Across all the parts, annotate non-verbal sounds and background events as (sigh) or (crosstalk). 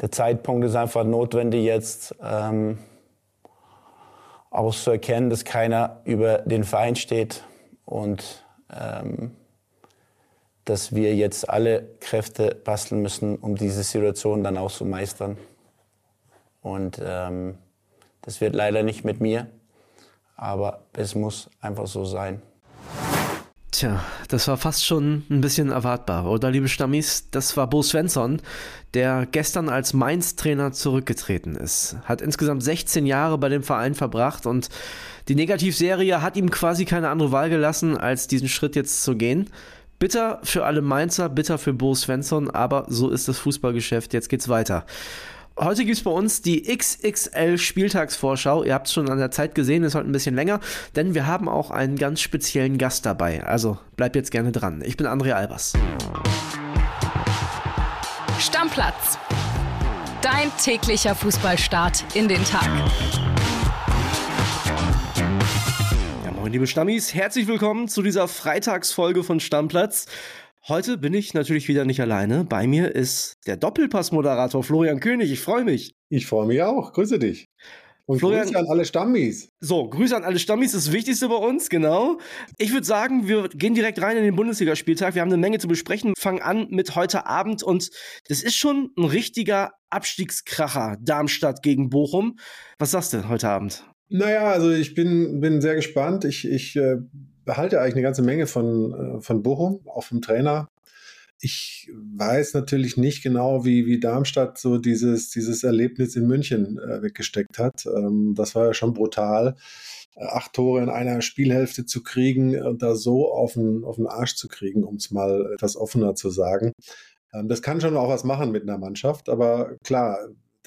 der Zeitpunkt ist einfach notwendig jetzt ähm, erkennen, dass keiner über den Verein steht und ähm, dass wir jetzt alle Kräfte basteln müssen, um diese Situation dann auch zu meistern. Und ähm, das wird leider nicht mit mir, aber es muss einfach so sein. Tja, das war fast schon ein bisschen erwartbar, oder liebe Stammis? Das war Bo Svensson, der gestern als Mainz-Trainer zurückgetreten ist. Hat insgesamt 16 Jahre bei dem Verein verbracht und die Negativserie hat ihm quasi keine andere Wahl gelassen, als diesen Schritt jetzt zu gehen. Bitter für alle Mainzer, bitter für Bo Svensson, aber so ist das Fußballgeschäft. Jetzt geht's weiter. Heute gibt es bei uns die XXL Spieltagsvorschau. Ihr habt es schon an der Zeit gesehen, ist heute ein bisschen länger, denn wir haben auch einen ganz speziellen Gast dabei. Also bleibt jetzt gerne dran. Ich bin André Albers. Stammplatz. Dein täglicher Fußballstart in den Tag. Ja, moin, liebe Stammis. Herzlich willkommen zu dieser Freitagsfolge von Stammplatz. Heute bin ich natürlich wieder nicht alleine. Bei mir ist der Doppelpass-Moderator Florian König. Ich freue mich. Ich freue mich auch. Grüße dich. Und Florian, Grüße an alle Stammis. So, Grüße an alle Stammis, das Wichtigste bei uns, genau. Ich würde sagen, wir gehen direkt rein in den Bundesligaspieltag. Wir haben eine Menge zu besprechen. Fangen an mit heute Abend und das ist schon ein richtiger Abstiegskracher. Darmstadt gegen Bochum. Was sagst du heute Abend? Naja, also ich bin, bin sehr gespannt. Ich, ich äh, behalte eigentlich eine ganze Menge von, äh, von Bochum, auch vom Trainer. Ich weiß natürlich nicht genau, wie, wie Darmstadt so dieses, dieses Erlebnis in München äh, weggesteckt hat. Ähm, das war ja schon brutal, äh, acht Tore in einer Spielhälfte zu kriegen und da so auf den, auf den Arsch zu kriegen, um es mal etwas offener zu sagen. Ähm, das kann schon auch was machen mit einer Mannschaft, aber klar,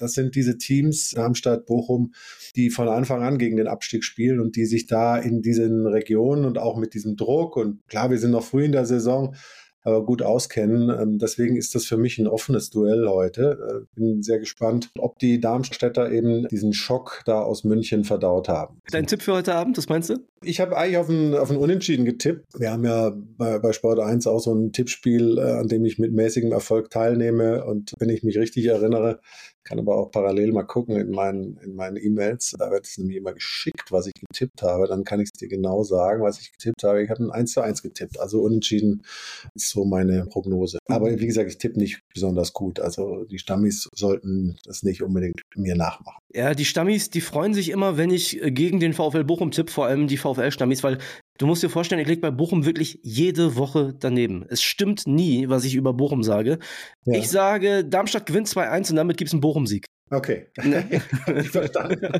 das sind diese Teams, Darmstadt, Bochum, die von Anfang an gegen den Abstieg spielen und die sich da in diesen Regionen und auch mit diesem Druck und klar, wir sind noch früh in der Saison, aber gut auskennen. Ähm, deswegen ist das für mich ein offenes Duell heute. Äh, bin sehr gespannt, ob die Darmstädter eben diesen Schock da aus München verdaut haben. Dein Tipp für heute Abend, was meinst du? Ich habe eigentlich auf ein, auf ein Unentschieden getippt. Wir haben ja bei, bei Sport 1 auch so ein Tippspiel, äh, an dem ich mit mäßigem Erfolg teilnehme. Und wenn ich mich richtig erinnere, kann aber auch parallel mal gucken in meinen in meinen E-Mails. Da wird es nämlich immer geschickt, was ich getippt habe. Dann kann ich es dir genau sagen, was ich getippt habe. Ich habe ein 1 zu 1 getippt. Also unentschieden ist so meine Prognose. Aber wie gesagt, ich tippe nicht besonders gut. Also die Stammis sollten das nicht unbedingt mir nachmachen. Ja, die Stammis, die freuen sich immer, wenn ich äh, gegen den VfL Bochum tippe, vor allem die VfL-Stammis, weil du musst dir vorstellen, ich lege bei Bochum wirklich jede Woche daneben. Es stimmt nie, was ich über Bochum sage. Ja. Ich sage, Darmstadt gewinnt 2-1 und damit gibt es einen Bochum-Sieg. Okay. Verstanden. (laughs)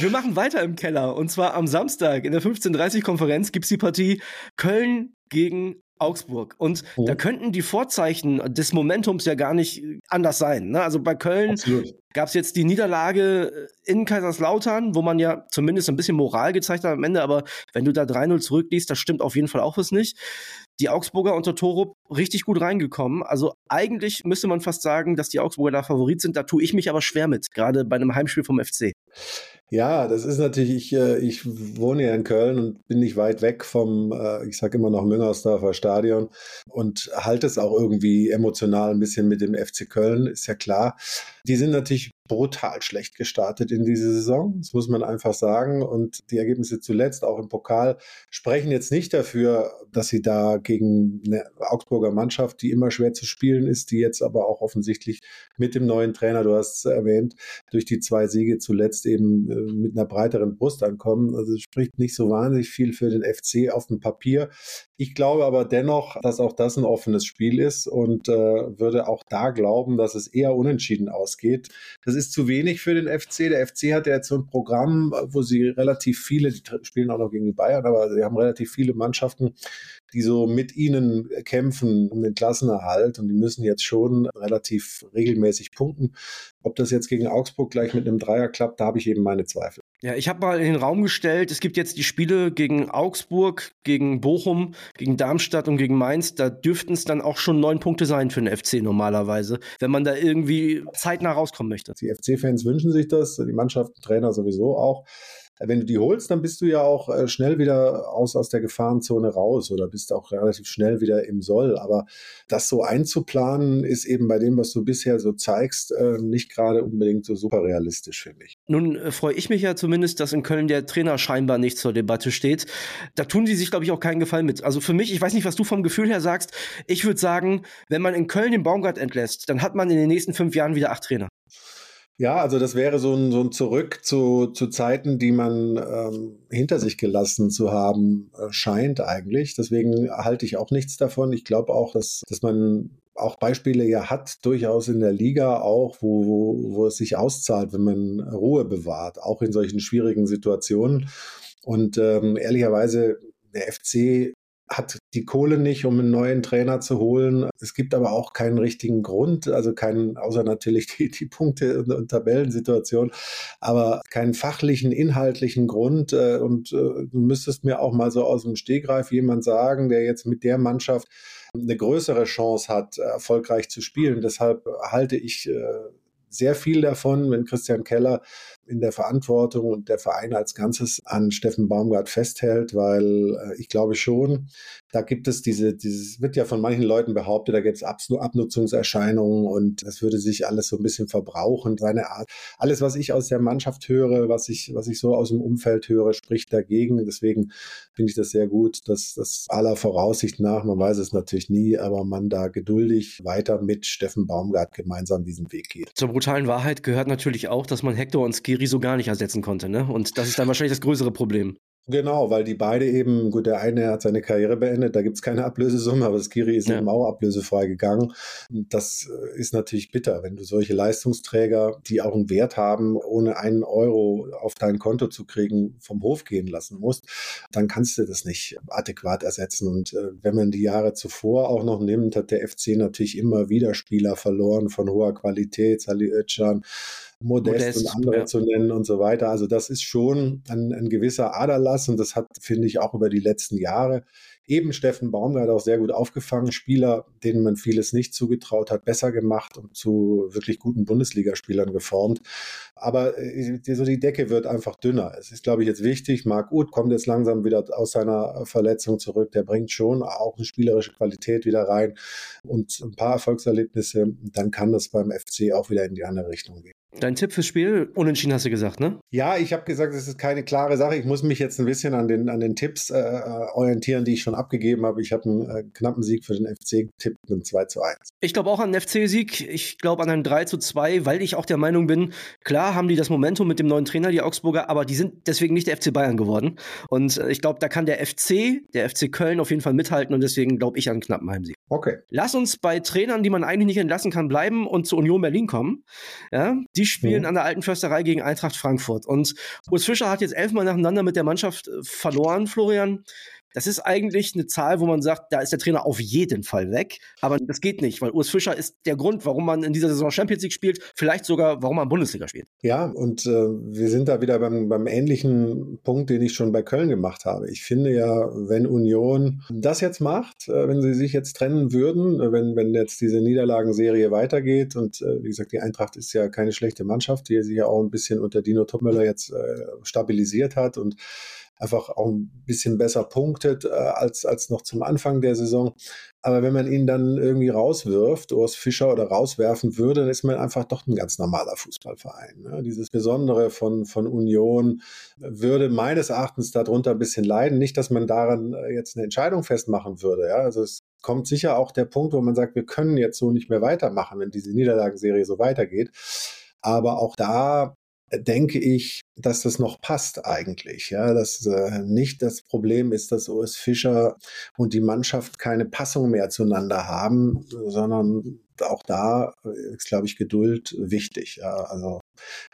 Wir machen weiter im Keller. Und zwar am Samstag in der 15.30-Konferenz gibt es die Partie Köln gegen Augsburg. Und oh. da könnten die Vorzeichen des Momentums ja gar nicht anders sein. Ne? Also bei Köln gab es jetzt die Niederlage in Kaiserslautern, wo man ja zumindest ein bisschen Moral gezeigt hat am Ende, aber wenn du da 3-0 zurückliest, das stimmt auf jeden Fall auch was nicht. Die Augsburger unter Torup richtig gut reingekommen. Also eigentlich müsste man fast sagen, dass die Augsburger da Favorit sind. Da tue ich mich aber schwer mit, gerade bei einem Heimspiel vom FC. Ja, das ist natürlich, ich, äh, ich wohne ja in Köln und bin nicht weit weg vom, äh, ich sage immer noch Müngersdorfer Stadion und halte es auch irgendwie emotional ein bisschen mit dem FC Köln, ist ja klar. Die sind natürlich brutal schlecht gestartet in diese Saison. Das muss man einfach sagen. Und die Ergebnisse zuletzt, auch im Pokal, sprechen jetzt nicht dafür, dass sie da gegen eine Augsburger Mannschaft, die immer schwer zu spielen ist, die jetzt aber auch offensichtlich mit dem neuen Trainer, du hast es erwähnt, durch die zwei Siege zuletzt eben äh, mit einer breiteren Brust ankommen. Also spricht nicht so wahnsinnig viel für den FC auf dem Papier. Ich glaube aber dennoch, dass auch das ein offenes Spiel ist und äh, würde auch da glauben, dass es eher unentschieden ausgeht. Das ist zu wenig für den FC. Der FC hat ja jetzt so ein Programm, wo sie relativ viele, die spielen auch noch gegen die Bayern, aber sie haben relativ viele Mannschaften, die so mit ihnen kämpfen um den Klassenerhalt und die müssen jetzt schon relativ regelmäßig punkten. Ob das jetzt gegen Augsburg gleich mit einem Dreier klappt, da habe ich eben meine Zweifel. Ja, ich habe mal in den Raum gestellt, es gibt jetzt die Spiele gegen Augsburg, gegen Bochum, gegen Darmstadt und gegen Mainz. Da dürften es dann auch schon neun Punkte sein für den FC normalerweise, wenn man da irgendwie zeitnah rauskommen möchte. Die FC-Fans wünschen sich das, die Mannschaft, Trainer sowieso auch. Wenn du die holst, dann bist du ja auch äh, schnell wieder aus, aus der Gefahrenzone raus oder bist auch relativ schnell wieder im Soll. Aber das so einzuplanen, ist eben bei dem, was du bisher so zeigst, äh, nicht gerade unbedingt so super realistisch, finde ich. Nun äh, freue ich mich ja zumindest, dass in Köln der Trainer scheinbar nicht zur Debatte steht. Da tun die sich, glaube ich, auch keinen Gefallen mit. Also für mich, ich weiß nicht, was du vom Gefühl her sagst. Ich würde sagen, wenn man in Köln den Baumgart entlässt, dann hat man in den nächsten fünf Jahren wieder acht Trainer. Ja, also das wäre so ein, so ein Zurück zu, zu Zeiten, die man ähm, hinter sich gelassen zu haben äh, scheint eigentlich. Deswegen halte ich auch nichts davon. Ich glaube auch, dass, dass man auch Beispiele ja hat, durchaus in der Liga auch, wo, wo, wo es sich auszahlt, wenn man Ruhe bewahrt, auch in solchen schwierigen Situationen. Und ähm, ehrlicherweise, der FC hat die Kohle nicht, um einen neuen Trainer zu holen. Es gibt aber auch keinen richtigen Grund, also keinen, außer natürlich die, die Punkte und, und Tabellensituation, aber keinen fachlichen, inhaltlichen Grund. Äh, und äh, du müsstest mir auch mal so aus dem Stegreif jemand sagen, der jetzt mit der Mannschaft eine größere Chance hat, erfolgreich zu spielen. Deshalb halte ich äh, sehr viel davon, wenn Christian Keller in der Verantwortung und der Verein als Ganzes an Steffen Baumgart festhält, weil äh, ich glaube schon, da gibt es diese, dieses wird ja von manchen Leuten behauptet, da gibt es Abnutzungserscheinungen und es würde sich alles so ein bisschen verbrauchen. Seine Art, alles, was ich aus der Mannschaft höre, was ich, was ich so aus dem Umfeld höre, spricht dagegen. Deswegen finde ich das sehr gut, dass das aller Voraussicht nach, man weiß es natürlich nie, aber man da geduldig weiter mit Steffen Baumgart gemeinsam diesen Weg geht. Zur brutalen Wahrheit gehört natürlich auch, dass man Hector und Skiri so gar nicht ersetzen konnte. Ne? Und das ist dann wahrscheinlich das größere Problem. Genau, weil die beide eben, gut, der eine hat seine Karriere beendet, da gibt es keine Ablösesumme, aber Skiri ist ja. eben auch ablösefrei gegangen. Das ist natürlich bitter, wenn du solche Leistungsträger, die auch einen Wert haben, ohne einen Euro auf dein Konto zu kriegen, vom Hof gehen lassen musst, dann kannst du das nicht adäquat ersetzen. Und äh, wenn man die Jahre zuvor auch noch nimmt, hat der FC natürlich immer wieder Spieler verloren von hoher Qualität, Sali Özcan, Modest, Modest und andere ja. zu nennen und so weiter. Also das ist schon ein, ein gewisser Aderlass und das hat, finde ich, auch über die letzten Jahre eben Steffen Baumgart auch sehr gut aufgefangen. Spieler, denen man vieles nicht zugetraut hat, besser gemacht und zu wirklich guten Bundesligaspielern geformt. Aber äh, so die Decke wird einfach dünner. Es ist, glaube ich, jetzt wichtig. Marc Uth kommt jetzt langsam wieder aus seiner Verletzung zurück. Der bringt schon auch eine spielerische Qualität wieder rein und ein paar Erfolgserlebnisse. Dann kann das beim FC auch wieder in die andere Richtung gehen. Dein Tipp fürs Spiel? Unentschieden hast du gesagt, ne? Ja, ich habe gesagt, es ist keine klare Sache. Ich muss mich jetzt ein bisschen an den, an den Tipps äh, orientieren, die ich schon abgegeben habe. Ich habe einen äh, knappen Sieg für den FC getippt mit 2 zu 1. Ich glaube auch an einen FC-Sieg. Ich glaube an einen 3 zu 2, weil ich auch der Meinung bin, klar haben die das Momentum mit dem neuen Trainer, die Augsburger, aber die sind deswegen nicht der FC Bayern geworden. Und äh, ich glaube, da kann der FC, der FC Köln auf jeden Fall mithalten und deswegen glaube ich an einen knappen Heimsieg. Okay. Lass uns bei Trainern, die man eigentlich nicht entlassen kann, bleiben und zu Union Berlin kommen. Ja, die spielen mhm. an der alten Försterei gegen Eintracht Frankfurt. Und Urs Fischer hat jetzt elfmal nacheinander mit der Mannschaft äh, verloren, Florian. Das ist eigentlich eine Zahl, wo man sagt, da ist der Trainer auf jeden Fall weg. Aber das geht nicht, weil Urs Fischer ist der Grund, warum man in dieser Saison Champions League spielt, vielleicht sogar, warum man Bundesliga spielt. Ja, und äh, wir sind da wieder beim, beim ähnlichen Punkt, den ich schon bei Köln gemacht habe. Ich finde ja, wenn Union das jetzt macht, äh, wenn sie sich jetzt trennen würden, äh, wenn, wenn jetzt diese Niederlagenserie weitergeht und äh, wie gesagt, die Eintracht ist ja keine schlechte Mannschaft, die sich ja auch ein bisschen unter Dino Topmöller jetzt äh, stabilisiert hat und einfach auch ein bisschen besser punktet äh, als, als noch zum Anfang der Saison. Aber wenn man ihn dann irgendwie rauswirft, Urs Fischer oder rauswerfen würde, dann ist man einfach doch ein ganz normaler Fußballverein. Ne? Dieses Besondere von, von Union würde meines Erachtens darunter ein bisschen leiden. Nicht, dass man daran äh, jetzt eine Entscheidung festmachen würde. Ja? Also es kommt sicher auch der Punkt, wo man sagt, wir können jetzt so nicht mehr weitermachen, wenn diese Niederlagenserie so weitergeht. Aber auch da denke ich, dass das noch passt eigentlich. Ja, dass äh, nicht das Problem ist, dass OS Fischer und die Mannschaft keine Passung mehr zueinander haben, sondern auch da ist, glaube ich, Geduld wichtig. Ja, also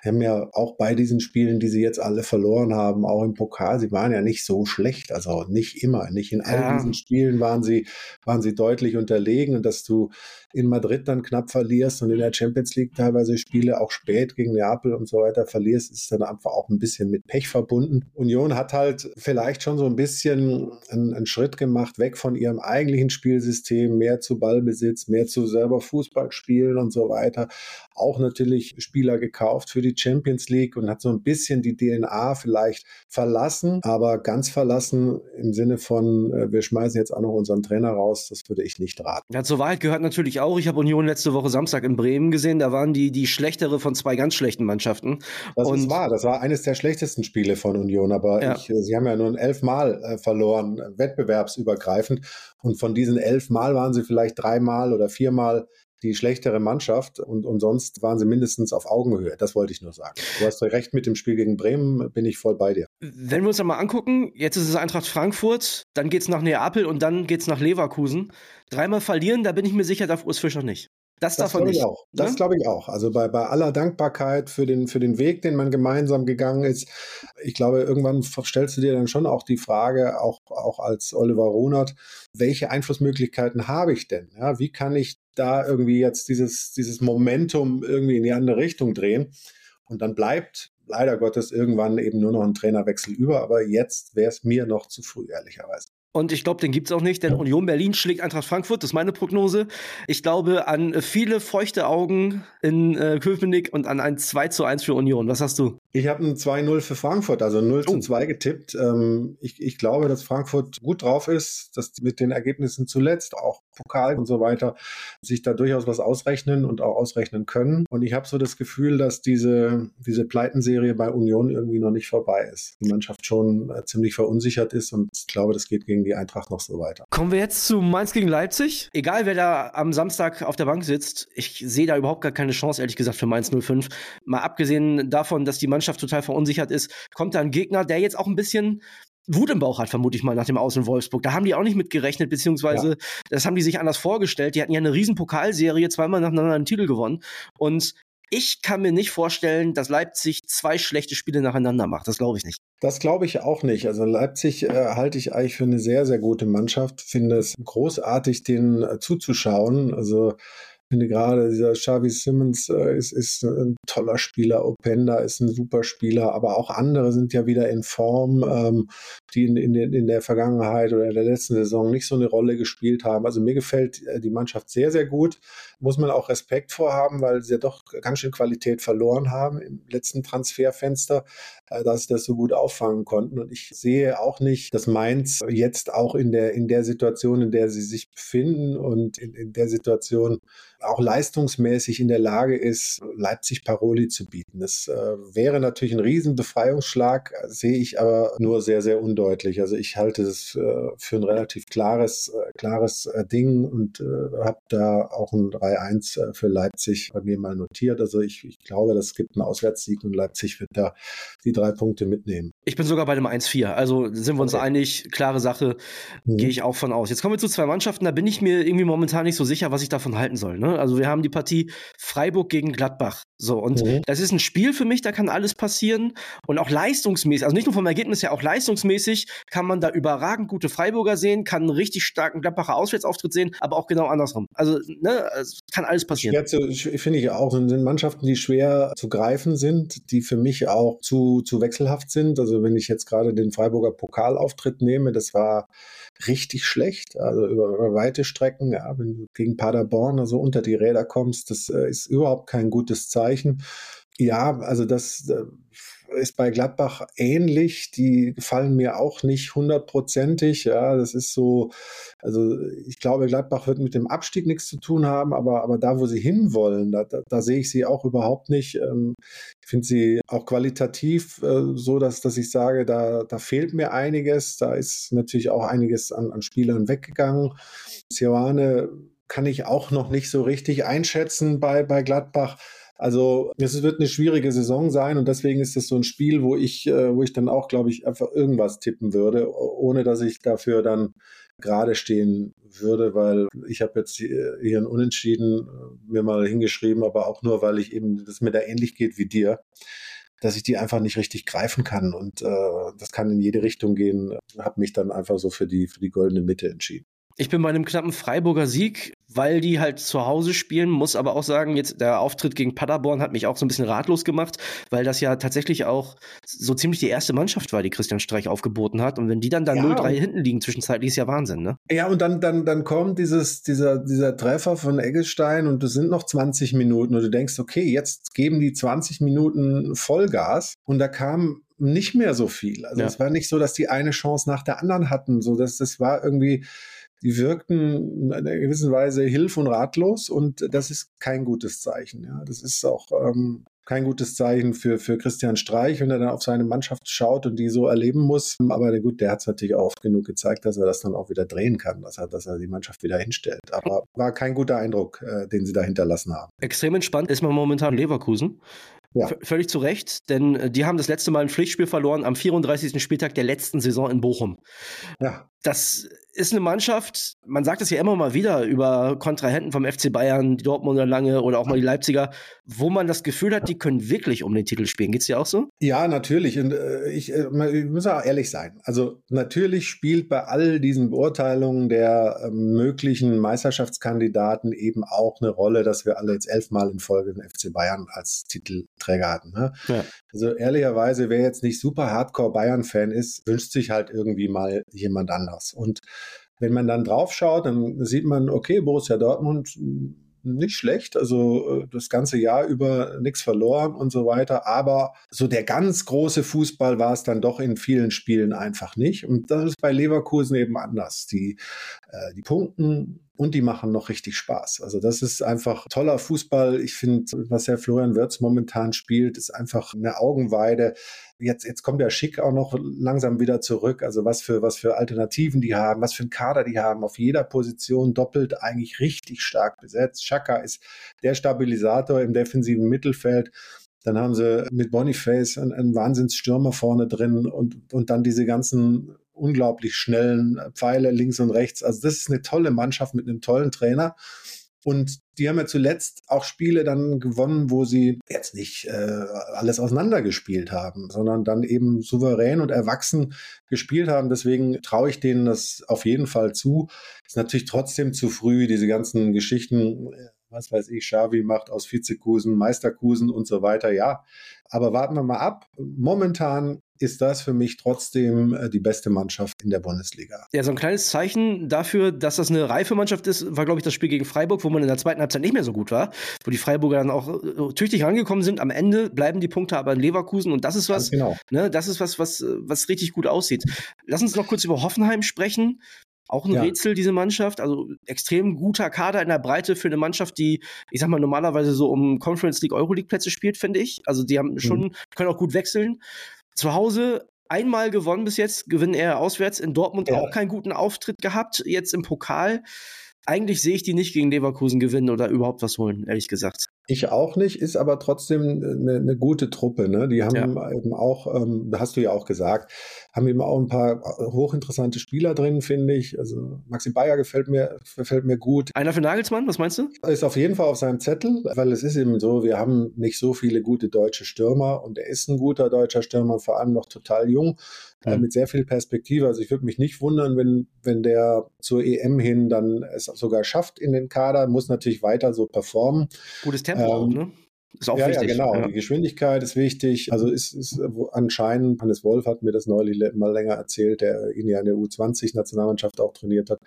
wir haben ja auch bei diesen Spielen, die sie jetzt alle verloren haben, auch im Pokal, sie waren ja nicht so schlecht. Also nicht immer, nicht in all ja. diesen Spielen waren sie, waren sie deutlich unterlegen. Und dass du in Madrid dann knapp verlierst und in der Champions League teilweise Spiele auch spät gegen Neapel und so weiter verlierst, ist dann einfach auch ein bisschen mit Pech verbunden. Union hat halt vielleicht schon so ein bisschen einen, einen Schritt gemacht, weg von ihrem eigentlichen Spielsystem, mehr zu Ballbesitz, mehr zu selber Fußball Fußball spielen und so weiter. Auch natürlich Spieler gekauft für die Champions League und hat so ein bisschen die DNA vielleicht verlassen, aber ganz verlassen im Sinne von, äh, wir schmeißen jetzt auch noch unseren Trainer raus, das würde ich nicht raten. Ja, zur Wahrheit gehört natürlich auch, ich habe Union letzte Woche Samstag in Bremen gesehen, da waren die, die schlechtere von zwei ganz schlechten Mannschaften. Das und wahr, das war eines der schlechtesten Spiele von Union, aber ja. ich, sie haben ja nur elfmal äh, verloren, wettbewerbsübergreifend. Und von diesen elfmal waren sie vielleicht dreimal oder viermal die schlechtere Mannschaft und, und sonst waren sie mindestens auf Augenhöhe. Das wollte ich nur sagen. Du hast recht mit dem Spiel gegen Bremen, bin ich voll bei dir. Wenn wir uns einmal angucken, jetzt ist es Eintracht Frankfurt, dann geht es nach Neapel und dann geht es nach Leverkusen. Dreimal verlieren, da bin ich mir sicher, darf Urs Fischer nicht. Das, das glaube ich auch. Das ne? glaube ich auch. Also bei, bei aller Dankbarkeit für den, für den Weg, den man gemeinsam gegangen ist. Ich glaube, irgendwann stellst du dir dann schon auch die Frage, auch, auch als Oliver Runert, welche Einflussmöglichkeiten habe ich denn? Ja, wie kann ich da irgendwie jetzt dieses, dieses Momentum irgendwie in die andere Richtung drehen? Und dann bleibt leider Gottes irgendwann eben nur noch ein Trainerwechsel über. Aber jetzt wäre es mir noch zu früh, ehrlicherweise. Und ich glaube, den gibt es auch nicht, denn Union Berlin schlägt Eintracht Frankfurt, das ist meine Prognose. Ich glaube an viele feuchte Augen in äh, Köpenick und an ein 2 zu 1 für Union. Was hast du? Ich habe ein 2-0 für Frankfurt, also 0 oh. zu 2 getippt. Ähm, ich, ich glaube, dass Frankfurt gut drauf ist, dass mit den Ergebnissen zuletzt, auch Pokal und so weiter, sich da durchaus was ausrechnen und auch ausrechnen können. Und ich habe so das Gefühl, dass diese, diese Pleitenserie bei Union irgendwie noch nicht vorbei ist. Die Mannschaft schon äh, ziemlich verunsichert ist und ich glaube, das geht gegen die Eintracht noch so weiter. Kommen wir jetzt zu Mainz gegen Leipzig. Egal, wer da am Samstag auf der Bank sitzt, ich sehe da überhaupt gar keine Chance, ehrlich gesagt, für Mainz 05. Mal abgesehen davon, dass die Mannschaft total verunsichert ist, kommt da ein Gegner, der jetzt auch ein bisschen Wut im Bauch hat, vermute ich mal, nach dem Aus in Wolfsburg. Da haben die auch nicht mit gerechnet, beziehungsweise ja. das haben die sich anders vorgestellt. Die hatten ja eine riesen Pokalserie, zweimal nacheinander einen Titel gewonnen. Und ich kann mir nicht vorstellen, dass Leipzig zwei schlechte Spiele nacheinander macht. Das glaube ich nicht. Das glaube ich auch nicht. Also Leipzig äh, halte ich eigentlich für eine sehr, sehr gute Mannschaft. Finde es großartig, denen äh, zuzuschauen. Also finde gerade dieser Xavi Simmons äh, ist, ist ein toller Spieler, Openda ist ein super Spieler, aber auch andere sind ja wieder in Form, ähm, die in, in, in, der Vergangenheit oder in der letzten Saison nicht so eine Rolle gespielt haben. Also mir gefällt äh, die Mannschaft sehr, sehr gut. Muss man auch Respekt vorhaben, weil sie ja doch ganz schön Qualität verloren haben im letzten Transferfenster, äh, dass sie das so gut auffangen konnten. Und ich sehe auch nicht, dass Mainz jetzt auch in der, in der Situation, in der sie sich befinden und in, in der Situation, auch leistungsmäßig in der Lage ist, Leipzig Paroli zu bieten. Das äh, wäre natürlich ein Riesenbefreiungsschlag, sehe ich aber nur sehr, sehr undeutlich. Also ich halte es äh, für ein relativ klares, äh, klares äh, Ding und äh, habe da auch ein 3-1 äh, für Leipzig bei mir mal notiert. Also ich, ich glaube, das gibt einen Auswärtssieg und Leipzig wird da die drei Punkte mitnehmen. Ich bin sogar bei dem 1-4. Also sind wir uns okay. einig, klare Sache, mhm. gehe ich auch von aus. Jetzt kommen wir zu zwei Mannschaften, da bin ich mir irgendwie momentan nicht so sicher, was ich davon halten soll. Ne? Also wir haben die Partie Freiburg gegen Gladbach. So, und mhm. das ist ein Spiel für mich, da kann alles passieren. Und auch leistungsmäßig, also nicht nur vom Ergebnis her, auch leistungsmäßig kann man da überragend gute Freiburger sehen, kann einen richtig starken Gladbacher Auswärtsauftritt sehen, aber auch genau andersrum. Also, ne, es kann alles passieren. Finde ich auch. sind Mannschaften, die schwer zu greifen sind, die für mich auch zu, zu wechselhaft sind. Also, wenn ich jetzt gerade den Freiburger Pokalauftritt nehme, das war richtig schlecht, also über, über weite Strecken, ja, wenn du gegen Paderborn also unter die Räder kommst, das äh, ist überhaupt kein gutes Zeichen. Ja, also das äh, ist bei Gladbach ähnlich. Die gefallen mir auch nicht hundertprozentig. Ja, das ist so, also ich glaube, Gladbach wird mit dem Abstieg nichts zu tun haben, aber, aber da, wo sie hinwollen, da, da, da sehe ich sie auch überhaupt nicht. Ähm, ich finde sie auch qualitativ äh, so, dass, dass ich sage, da, da fehlt mir einiges. Da ist natürlich auch einiges an, an Spielern weggegangen. Sioane kann ich auch noch nicht so richtig einschätzen bei, bei Gladbach. Also es wird eine schwierige Saison sein und deswegen ist das so ein Spiel, wo ich, äh, wo ich dann auch, glaube ich, einfach irgendwas tippen würde, ohne dass ich dafür dann gerade stehen würde, weil ich habe jetzt hier ein Unentschieden äh, mir mal hingeschrieben, aber auch nur, weil ich eben, das mir da ähnlich geht wie dir, dass ich die einfach nicht richtig greifen kann und äh, das kann in jede Richtung gehen. Habe mich dann einfach so für die für die goldene Mitte entschieden. Ich bin bei einem knappen Freiburger Sieg, weil die halt zu Hause spielen, muss aber auch sagen, jetzt der Auftritt gegen Paderborn hat mich auch so ein bisschen ratlos gemacht, weil das ja tatsächlich auch so ziemlich die erste Mannschaft war, die Christian Streich aufgeboten hat. Und wenn die dann da ja. 0-3 hinten liegen zwischenzeitlich, ist ja Wahnsinn, ne? Ja, und dann, dann, dann kommt dieses, dieser, dieser Treffer von Eggestein und es sind noch 20 Minuten und du denkst, okay, jetzt geben die 20 Minuten Vollgas und da kam nicht mehr so viel. Also ja. es war nicht so, dass die eine Chance nach der anderen hatten, so dass das war irgendwie die wirkten in einer gewissen Weise hilf- und ratlos und das ist kein gutes Zeichen. Ja. Das ist auch ähm, kein gutes Zeichen für, für Christian Streich, wenn er dann auf seine Mannschaft schaut und die so erleben muss. Aber gut, der hat es natürlich auch oft genug gezeigt, dass er das dann auch wieder drehen kann, dass er, dass er die Mannschaft wieder hinstellt. Aber war kein guter Eindruck, äh, den sie da hinterlassen haben. Extrem entspannt ist man momentan Leverkusen. Ja. Völlig zu Recht, denn äh, die haben das letzte Mal ein Pflichtspiel verloren am 34. Spieltag der letzten Saison in Bochum. Ja. Das ist eine Mannschaft, man sagt es ja immer mal wieder über Kontrahenten vom FC Bayern, die Dortmunder lange oder auch mal die Leipziger, wo man das Gefühl hat, die können wirklich um den Titel spielen. Geht es dir auch so? Ja, natürlich. Und äh, ich, äh, ich muss auch ehrlich sein. Also natürlich spielt bei all diesen Beurteilungen der äh, möglichen Meisterschaftskandidaten eben auch eine Rolle, dass wir alle jetzt elfmal in Folge den FC Bayern als Titelträger hatten. Ne? Ja. Also ehrlicherweise, wer jetzt nicht super Hardcore Bayern-Fan ist, wünscht sich halt irgendwie mal jemand anders. Und wenn man dann drauf schaut, dann sieht man, okay, Borussia Dortmund hm, nicht schlecht, also äh, das ganze Jahr über nichts verloren und so weiter. Aber so der ganz große Fußball war es dann doch in vielen Spielen einfach nicht. Und das ist bei Leverkusen eben anders. Die, äh, die punkten und die machen noch richtig Spaß. Also das ist einfach toller Fußball. Ich finde, was Herr Florian Wirtz momentan spielt, ist einfach eine Augenweide. Jetzt, jetzt kommt der Schick auch noch langsam wieder zurück. Also was für, was für Alternativen die haben, was für ein Kader die haben. Auf jeder Position doppelt eigentlich richtig stark besetzt. Chaka ist der Stabilisator im defensiven Mittelfeld. Dann haben sie mit Boniface einen, einen Wahnsinnsstürmer vorne drin und, und dann diese ganzen unglaublich schnellen Pfeile links und rechts. Also das ist eine tolle Mannschaft mit einem tollen Trainer. Und die haben ja zuletzt auch Spiele dann gewonnen, wo sie jetzt nicht äh, alles auseinandergespielt haben, sondern dann eben souverän und erwachsen gespielt haben. Deswegen traue ich denen das auf jeden Fall zu. Ist natürlich trotzdem zu früh, diese ganzen Geschichten, was weiß ich, Xavi macht aus Vizekusen, Meisterkusen und so weiter. Ja, aber warten wir mal ab. Momentan ist das für mich trotzdem äh, die beste Mannschaft in der Bundesliga. Ja, so ein kleines Zeichen dafür, dass das eine reife Mannschaft ist, war, glaube ich, das Spiel gegen Freiburg, wo man in der zweiten Halbzeit nicht mehr so gut war, wo die Freiburger dann auch äh, tüchtig rangekommen sind. Am Ende bleiben die Punkte aber in Leverkusen und das ist was, genau. ne, das ist was, was, was richtig gut aussieht. Lass uns noch kurz über Hoffenheim sprechen. Auch ein ja. Rätsel, diese Mannschaft. Also extrem guter Kader in der Breite für eine Mannschaft, die, ich sag mal, normalerweise so um Conference League, Euroleague Plätze spielt, finde ich. Also die haben schon, mhm. können auch gut wechseln. Zu Hause einmal gewonnen bis jetzt, gewinnen er auswärts. In Dortmund ja. auch keinen guten Auftritt gehabt. Jetzt im Pokal. Eigentlich sehe ich die nicht gegen Leverkusen gewinnen oder überhaupt was holen, ehrlich gesagt. Ich auch nicht, ist aber trotzdem eine, eine gute Truppe. Ne? Die haben ja. eben auch, ähm, hast du ja auch gesagt, haben eben auch ein paar hochinteressante Spieler drin, finde ich. Also Maxi Bayer gefällt mir, gefällt mir gut. Einer für Nagelsmann, was meinst du? Ist auf jeden Fall auf seinem Zettel, weil es ist eben so, wir haben nicht so viele gute deutsche Stürmer und er ist ein guter deutscher Stürmer, vor allem noch total jung äh, mit sehr viel Perspektive. Also ich würde mich nicht wundern, wenn, wenn der zur EM hin dann es sogar schafft in den Kader, muss natürlich weiter so performen. Gutes Tempo ähm, auch, ne? Ist auch ja, wichtig. Ja, genau. Ja. Die Geschwindigkeit ist wichtig. Also ist, ist anscheinend, Hannes Wolf hat mir das neulich mal länger erzählt, der ihn ja in der U20-Nationalmannschaft auch trainiert hat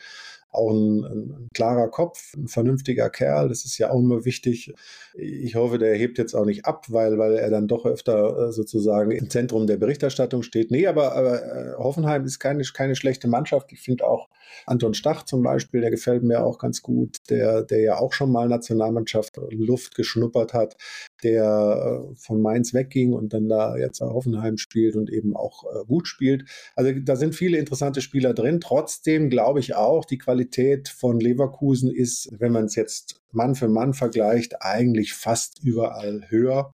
auch ein, ein, klarer Kopf, ein vernünftiger Kerl. Das ist ja auch immer wichtig. Ich hoffe, der hebt jetzt auch nicht ab, weil, weil er dann doch öfter äh, sozusagen im Zentrum der Berichterstattung steht. Nee, aber, aber äh, Hoffenheim ist keine, keine schlechte Mannschaft. Ich finde auch Anton Stach zum Beispiel, der gefällt mir auch ganz gut, der, der ja auch schon mal Nationalmannschaft Luft geschnuppert hat, der äh, von Mainz wegging und dann da jetzt Hoffenheim spielt und eben auch gut spielt. Also da sind viele interessante Spieler drin. Trotzdem glaube ich auch, die Qualität von Leverkusen ist, wenn man es jetzt Mann für Mann vergleicht, eigentlich fast überall höher.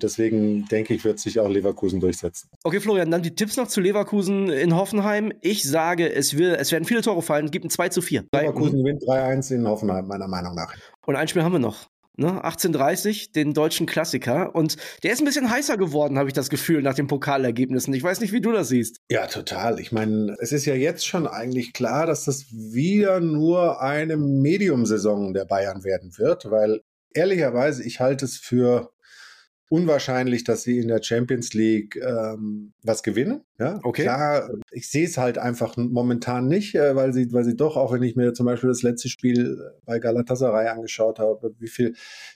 Deswegen denke ich, wird sich auch Leverkusen durchsetzen. Okay, Florian, dann die Tipps noch zu Leverkusen in Hoffenheim. Ich sage, es, will, es werden viele Tore fallen, gibt ein 2 zu 4. Leverkusen gewinnt 3-1 in Hoffenheim, meiner Meinung nach. Und ein Spiel haben wir noch. Ne, 1830, den deutschen Klassiker. Und der ist ein bisschen heißer geworden, habe ich das Gefühl, nach den Pokalergebnissen. Ich weiß nicht, wie du das siehst. Ja, total. Ich meine, es ist ja jetzt schon eigentlich klar, dass das wieder nur eine Medium-Saison der Bayern werden wird, weil ehrlicherweise, ich halte es für unwahrscheinlich, dass sie in der Champions League ähm, was gewinnen. Ja, okay. Klar, ich sehe es halt einfach momentan nicht, äh, weil sie, weil sie doch, auch wenn ich mir zum Beispiel das letzte Spiel bei Galatasaray angeschaut habe, wie viel,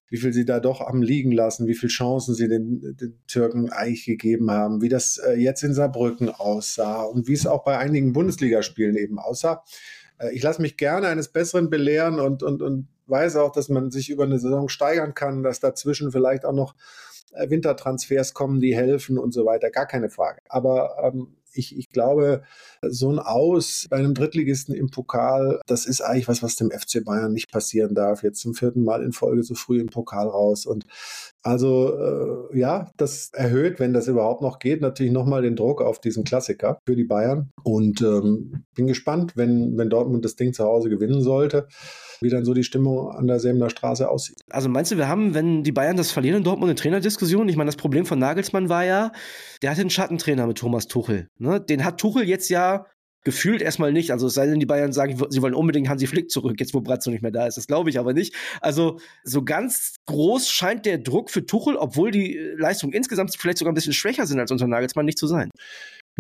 wie viel sie da doch am liegen lassen, wie viele Chancen sie den, den Türken eigentlich gegeben haben, wie das äh, jetzt in Saarbrücken aussah und wie es auch bei einigen Bundesligaspielen eben aussah. Äh, ich lasse mich gerne eines Besseren belehren und, und, und weiß auch, dass man sich über eine Saison steigern kann, dass dazwischen vielleicht auch noch äh, Wintertransfers kommen, die helfen und so weiter, gar keine Frage. Aber ähm, ich, ich glaube, so ein Aus bei einem Drittligisten im Pokal, das ist eigentlich was, was dem FC Bayern nicht passieren darf. Jetzt zum vierten Mal in Folge so früh im Pokal raus. Und also äh, ja, das erhöht, wenn das überhaupt noch geht, natürlich nochmal den Druck auf diesen Klassiker für die Bayern. Und ähm, bin gespannt, wenn, wenn Dortmund das Ding zu Hause gewinnen sollte wie dann so die Stimmung an der Säbener Straße aussieht. Also meinst du, wir haben, wenn die Bayern das verlieren in Dortmund, eine Trainerdiskussion? Ich meine, das Problem von Nagelsmann war ja, der hatte einen Schattentrainer mit Thomas Tuchel. Ne? Den hat Tuchel jetzt ja gefühlt erstmal nicht. Also es sei denn, die Bayern sagen, sie wollen unbedingt Hansi Flick zurück, jetzt wo Bratzo nicht mehr da ist. Das glaube ich aber nicht. Also so ganz groß scheint der Druck für Tuchel, obwohl die Leistungen insgesamt vielleicht sogar ein bisschen schwächer sind als unter Nagelsmann, nicht zu sein.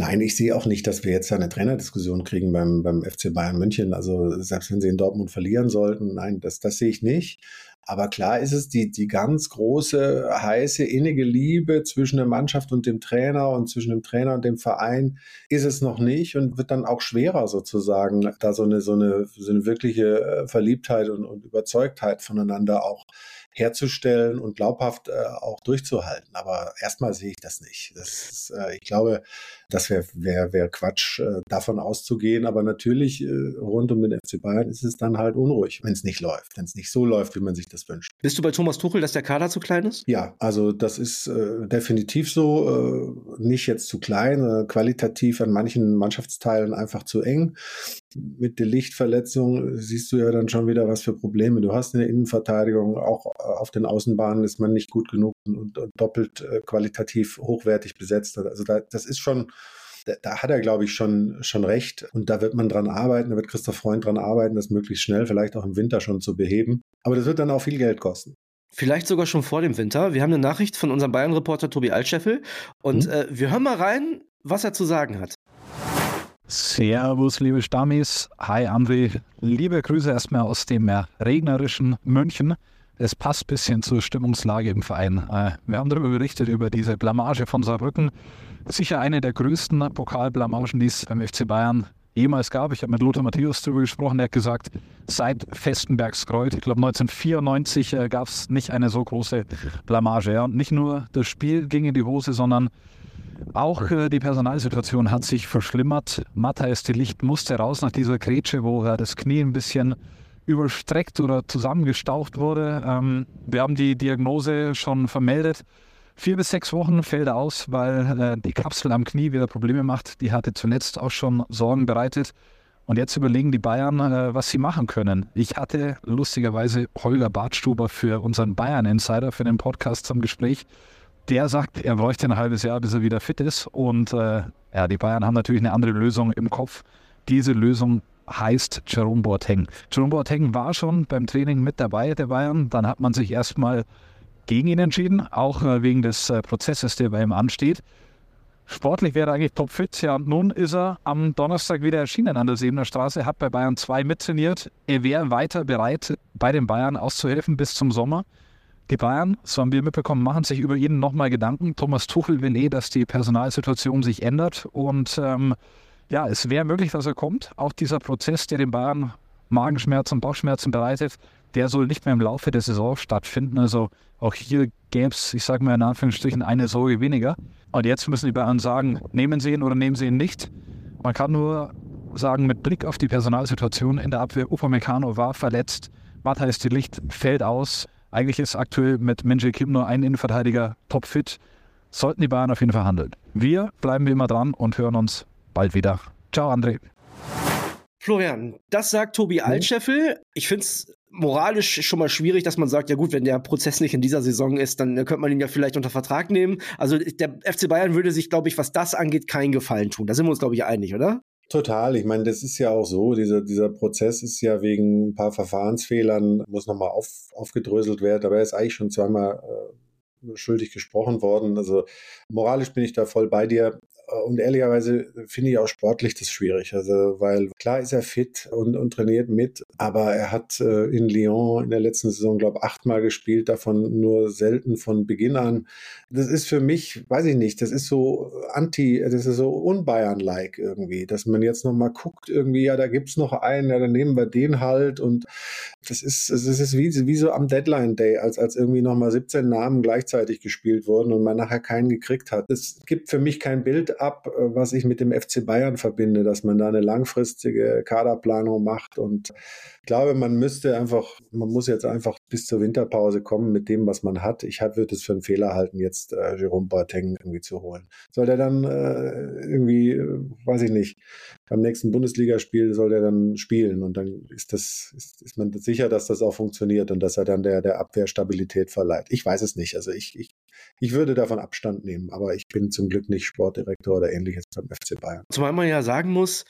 Nein, ich sehe auch nicht, dass wir jetzt eine Trainerdiskussion kriegen beim, beim FC Bayern München. Also selbst wenn sie in Dortmund verlieren sollten, nein, das, das sehe ich nicht. Aber klar ist es die, die ganz große, heiße, innige Liebe zwischen der Mannschaft und dem Trainer und zwischen dem Trainer und dem Verein ist es noch nicht und wird dann auch schwerer sozusagen, da so eine, so eine, so eine wirkliche äh, Verliebtheit und, und Überzeugtheit voneinander auch herzustellen und glaubhaft äh, auch durchzuhalten. Aber erstmal sehe ich das nicht. Das ist, äh, ich glaube, das wäre wär, wär Quatsch, äh, davon auszugehen. Aber natürlich, äh, rund um den FC Bayern ist es dann halt unruhig, wenn es nicht läuft, wenn es nicht so läuft, wie man sich das wünscht. Bist du bei Thomas Tuchel, dass der Kader zu klein ist? Ja, also das ist äh, definitiv so. Äh, nicht jetzt zu klein, qualitativ an manchen Mannschaftsteilen einfach zu eng. Mit der Lichtverletzung siehst du ja dann schon wieder, was für Probleme du hast in der Innenverteidigung. Auch auf den Außenbahnen ist man nicht gut genug und, und doppelt äh, qualitativ hochwertig besetzt. Also da, das ist schon, da, da, hat er, glaube ich, schon, schon recht. Und da wird man dran arbeiten, da wird Christoph Freund dran arbeiten, das möglichst schnell, vielleicht auch im Winter schon zu beheben. Aber das wird dann auch viel Geld kosten. Vielleicht sogar schon vor dem Winter. Wir haben eine Nachricht von unserem Bayern-Reporter Tobi Altscheffel und mhm. äh, wir hören mal rein, was er zu sagen hat. Servus, liebe Stammis. Hi, André. Liebe Grüße erstmal aus dem regnerischen München. Es passt ein bisschen zur Stimmungslage im Verein. Äh, wir haben darüber berichtet, über diese Blamage von Saarbrücken. Sicher eine der größten Pokalblamagen, die es beim FC Bayern jemals gab. Ich habe mit Lothar Matthäus darüber gesprochen. Er hat gesagt, seit Festenbergs Kreuz, ich glaube 1994, gab es nicht eine so große Blamage. Und nicht nur das Spiel ging in die Hose, sondern auch äh, die Personalsituation hat sich verschlimmert. Matthias de Licht musste raus nach dieser Grätsche, wo er das Knie ein bisschen überstreckt oder zusammengestaucht wurde. Ähm, wir haben die Diagnose schon vermeldet. Vier bis sechs Wochen fällt er aus, weil äh, die Kapsel am Knie wieder Probleme macht. Die hatte zuletzt auch schon Sorgen bereitet. Und jetzt überlegen die Bayern, äh, was sie machen können. Ich hatte lustigerweise Holger Bartstuber für unseren Bayern Insider für den Podcast zum Gespräch. Der sagt, er bräuchte ein halbes Jahr, bis er wieder fit ist. Und äh, ja, die Bayern haben natürlich eine andere Lösung im Kopf. Diese Lösung heißt Jerome Boateng. Jerome Boateng war schon beim Training mit dabei der Bayern. Dann hat man sich erstmal gegen ihn entschieden, auch äh, wegen des äh, Prozesses, der bei ihm ansteht. Sportlich wäre er eigentlich topfit. Ja, und nun ist er am Donnerstag wieder erschienen an der Sebener Straße, hat bei Bayern 2 mittrainiert. Er wäre weiter bereit, bei den Bayern auszuhelfen bis zum Sommer. Die Bayern, so haben wir mitbekommen, machen sich über ihn nochmal Gedanken. Thomas Tuchel will eh, dass die Personalsituation sich ändert. Und ähm, ja, es wäre möglich, dass er kommt. Auch dieser Prozess, der den Bayern Magenschmerzen, Bauchschmerzen bereitet, der soll nicht mehr im Laufe der Saison stattfinden. Also auch hier gäbe es, ich sage mal in Anführungsstrichen, eine Sorge weniger. Und jetzt müssen die Bayern sagen, nehmen sie ihn oder nehmen sie ihn nicht. Man kann nur sagen, mit Blick auf die Personalsituation in der Abwehr, Upamecano war verletzt, Matthias de Licht fällt aus. Eigentlich ist aktuell mit Menje Kim nur ein Innenverteidiger topfit. Sollten die Bayern auf jeden Fall handeln. Wir bleiben wie immer dran und hören uns bald wieder. Ciao, André. Florian, das sagt Tobi Altscheffel. Ich finde es moralisch schon mal schwierig, dass man sagt, ja gut, wenn der Prozess nicht in dieser Saison ist, dann könnte man ihn ja vielleicht unter Vertrag nehmen. Also der FC Bayern würde sich, glaube ich, was das angeht, keinen Gefallen tun. Da sind wir uns, glaube ich, einig, oder? Total. Ich meine, das ist ja auch so. Dieser, dieser Prozess ist ja wegen ein paar Verfahrensfehlern, muss nochmal auf, aufgedröselt werden. Aber er ist eigentlich schon zweimal äh, schuldig gesprochen worden. Also moralisch bin ich da voll bei dir. Und ehrlicherweise finde ich auch sportlich das schwierig. Also, weil klar ist er fit und, und trainiert mit, aber er hat äh, in Lyon in der letzten Saison, glaube ich, achtmal gespielt, davon nur selten von Beginn an. Das ist für mich, weiß ich nicht, das ist so anti, das ist so unbayern-like irgendwie, dass man jetzt nochmal guckt, irgendwie, ja, da gibt's noch einen, ja, dann nehmen wir den halt. Und das ist, das ist wie, wie so am Deadline Day, als, als irgendwie nochmal 17 Namen gleichzeitig gespielt wurden und man nachher keinen gekriegt hat. Es gibt für mich kein Bild ab, äh, was ich mit dem FC Bayern verbinde, dass man da eine langfristige Kaderplanung macht. Und ich glaube, man müsste einfach, man muss jetzt einfach bis zur Winterpause kommen mit dem, was man hat. Ich würde es für einen Fehler halten, jetzt äh, Jerome Boateng irgendwie zu holen. Soll der dann äh, irgendwie, äh, weiß ich nicht, beim nächsten Bundesligaspiel soll der dann spielen und dann ist das, ist, ist man sicher, dass das auch funktioniert und dass er dann der, der Abwehr Stabilität verleiht. Ich weiß es nicht. Also ich, ich, ich würde davon Abstand nehmen, aber ich bin zum Glück nicht Sportdirektor oder ähnliches beim FC Bayern. Zumal man ja sagen muss,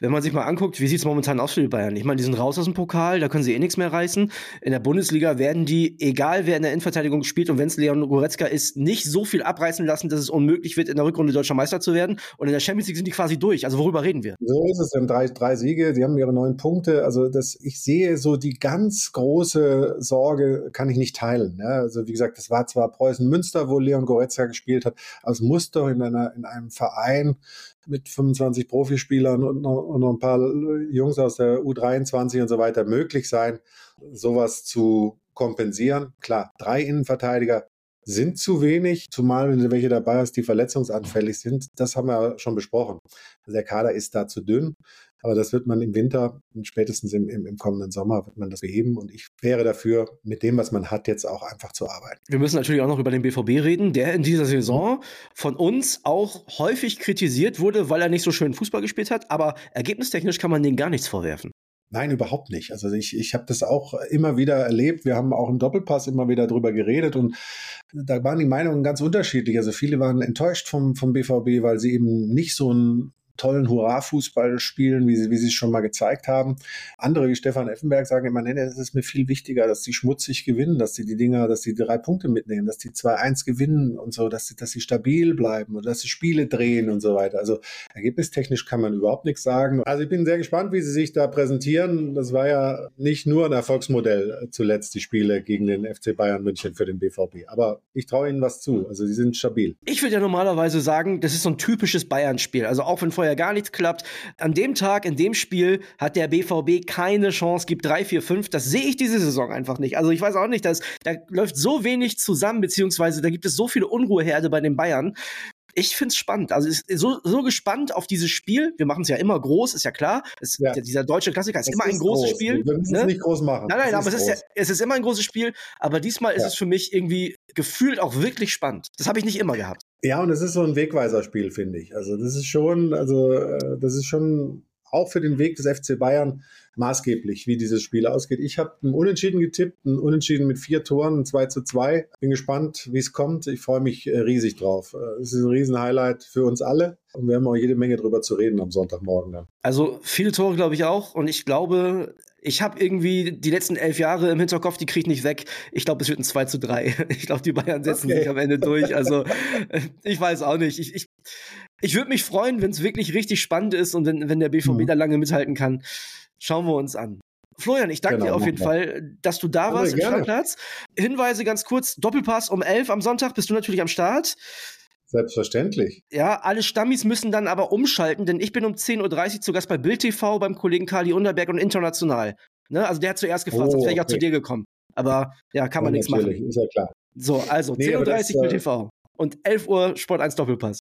wenn man sich mal anguckt, wie sieht es momentan aus für die Bayern? Ich meine, die sind raus aus dem Pokal, da können sie eh nichts mehr reißen. In der Bundesliga werden die, egal wer in der Innenverteidigung spielt und wenn es Leon Goretzka ist, nicht so viel abreißen lassen, dass es unmöglich wird, in der Rückrunde deutscher Meister zu werden. Und in der Champions League sind die quasi durch. Also worüber reden wir? So ist es. Sie haben drei, drei Siege, sie haben ihre neun Punkte. Also das, ich sehe so die ganz große Sorge, kann ich nicht teilen. Ne? Also wie gesagt, das war zwar Preußen Münster, wo Leon Goretzka gespielt hat, muss doch in, einer, in einem Verein mit 25 Profispielern und noch, und noch ein paar Jungs aus der U23 und so weiter möglich sein, sowas zu kompensieren. Klar, drei Innenverteidiger sind zu wenig, zumal wenn du welche dabei hast, die verletzungsanfällig sind. Das haben wir schon besprochen. Der Kader ist da zu dünn. Aber das wird man im Winter, spätestens im, im, im, kommenden Sommer, wird man das beheben. Und ich wäre dafür, mit dem, was man hat, jetzt auch einfach zu arbeiten. Wir müssen natürlich auch noch über den BVB reden, der in dieser Saison von uns auch häufig kritisiert wurde, weil er nicht so schön Fußball gespielt hat. Aber ergebnistechnisch kann man denen gar nichts vorwerfen. Nein, überhaupt nicht. Also ich, ich habe das auch immer wieder erlebt. Wir haben auch im Doppelpass immer wieder drüber geredet und da waren die Meinungen ganz unterschiedlich. Also viele waren enttäuscht vom, vom BVB, weil sie eben nicht so ein tollen Hurra-Fußball spielen, wie sie, wie sie es schon mal gezeigt haben. Andere wie Stefan Effenberg sagen immer, nee, es ist mir viel wichtiger, dass sie schmutzig gewinnen, dass sie die Dinger, dass sie drei Punkte mitnehmen, dass die 2-1 gewinnen und so, dass sie, dass sie stabil bleiben und dass sie Spiele drehen und so weiter. Also ergebnistechnisch kann man überhaupt nichts sagen. Also ich bin sehr gespannt, wie sie sich da präsentieren. Das war ja nicht nur ein Erfolgsmodell äh, zuletzt, die Spiele gegen den FC Bayern München für den BVB. Aber ich traue ihnen was zu. Also sie sind stabil. Ich würde ja normalerweise sagen, das ist so ein typisches Bayern-Spiel. Also auch wenn vorher vorher gar nichts klappt. An dem Tag, in dem Spiel, hat der BVB keine Chance, gibt 3, 4, 5. Das sehe ich diese Saison einfach nicht. Also ich weiß auch nicht, dass, da läuft so wenig zusammen, beziehungsweise da gibt es so viele Unruheherde bei den Bayern ich finde es spannend. Also ist so, so gespannt auf dieses Spiel. Wir machen es ja immer groß, ist ja klar. Es, ja. Dieser deutsche Klassiker ist das immer ist ein großes groß. Spiel. Wir müssen ne? es nicht groß machen. Nein, nein, aber es ist, ja, es ist immer ein großes Spiel. Aber diesmal ist ja. es für mich irgendwie gefühlt auch wirklich spannend. Das habe ich nicht immer gehabt. Ja, und es ist so ein Wegweiserspiel, finde ich. Also das ist schon, also äh, das ist schon auch für den Weg des FC Bayern maßgeblich, wie dieses Spiel ausgeht. Ich habe ein Unentschieden getippt, ein Unentschieden mit vier Toren, ein 2 zu 2. Bin gespannt, wie es kommt. Ich freue mich äh, riesig drauf. Äh, es ist ein Riesenhighlight für uns alle und wir haben auch jede Menge drüber zu reden am Sonntagmorgen dann. Also viele Tore glaube ich auch und ich glaube, ich habe irgendwie die letzten elf Jahre im Hinterkopf, die kriege ich nicht weg. Ich glaube, es wird ein 2 zu 3. (laughs) Ich glaube, die Bayern setzen okay. sich am Ende durch. Also (laughs) ich weiß auch nicht. Ich, ich, ich würde mich freuen, wenn es wirklich richtig spannend ist und wenn, wenn der BVB mhm. da lange mithalten kann. Schauen wir uns an. Florian, ich danke genau, dir auf jeden Fall, dass du da warst im Startplatz. Hinweise ganz kurz: Doppelpass um 11 am Sonntag bist du natürlich am Start. Selbstverständlich. Ja, alle Stammis müssen dann aber umschalten, denn ich bin um 10.30 Uhr zu Gast bei Bild TV beim Kollegen Kali Unterberg und international. Ne? Also der hat zuerst gefragt, oh, sonst wäre ich okay. auch zu dir gekommen. Aber ja, kann man ja, nichts machen. Ist ja klar. So, also nee, 10.30 Uhr Bild TV und 11 Uhr Sport 1 Doppelpass.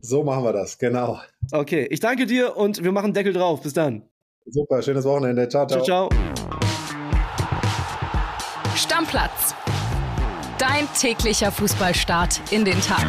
So machen wir das, genau. Okay, ich danke dir und wir machen Deckel drauf. Bis dann. Super, schönes Wochenende. Ciao, ciao. Ciao, ciao. Stammplatz. Dein täglicher Fußballstart in den Tag.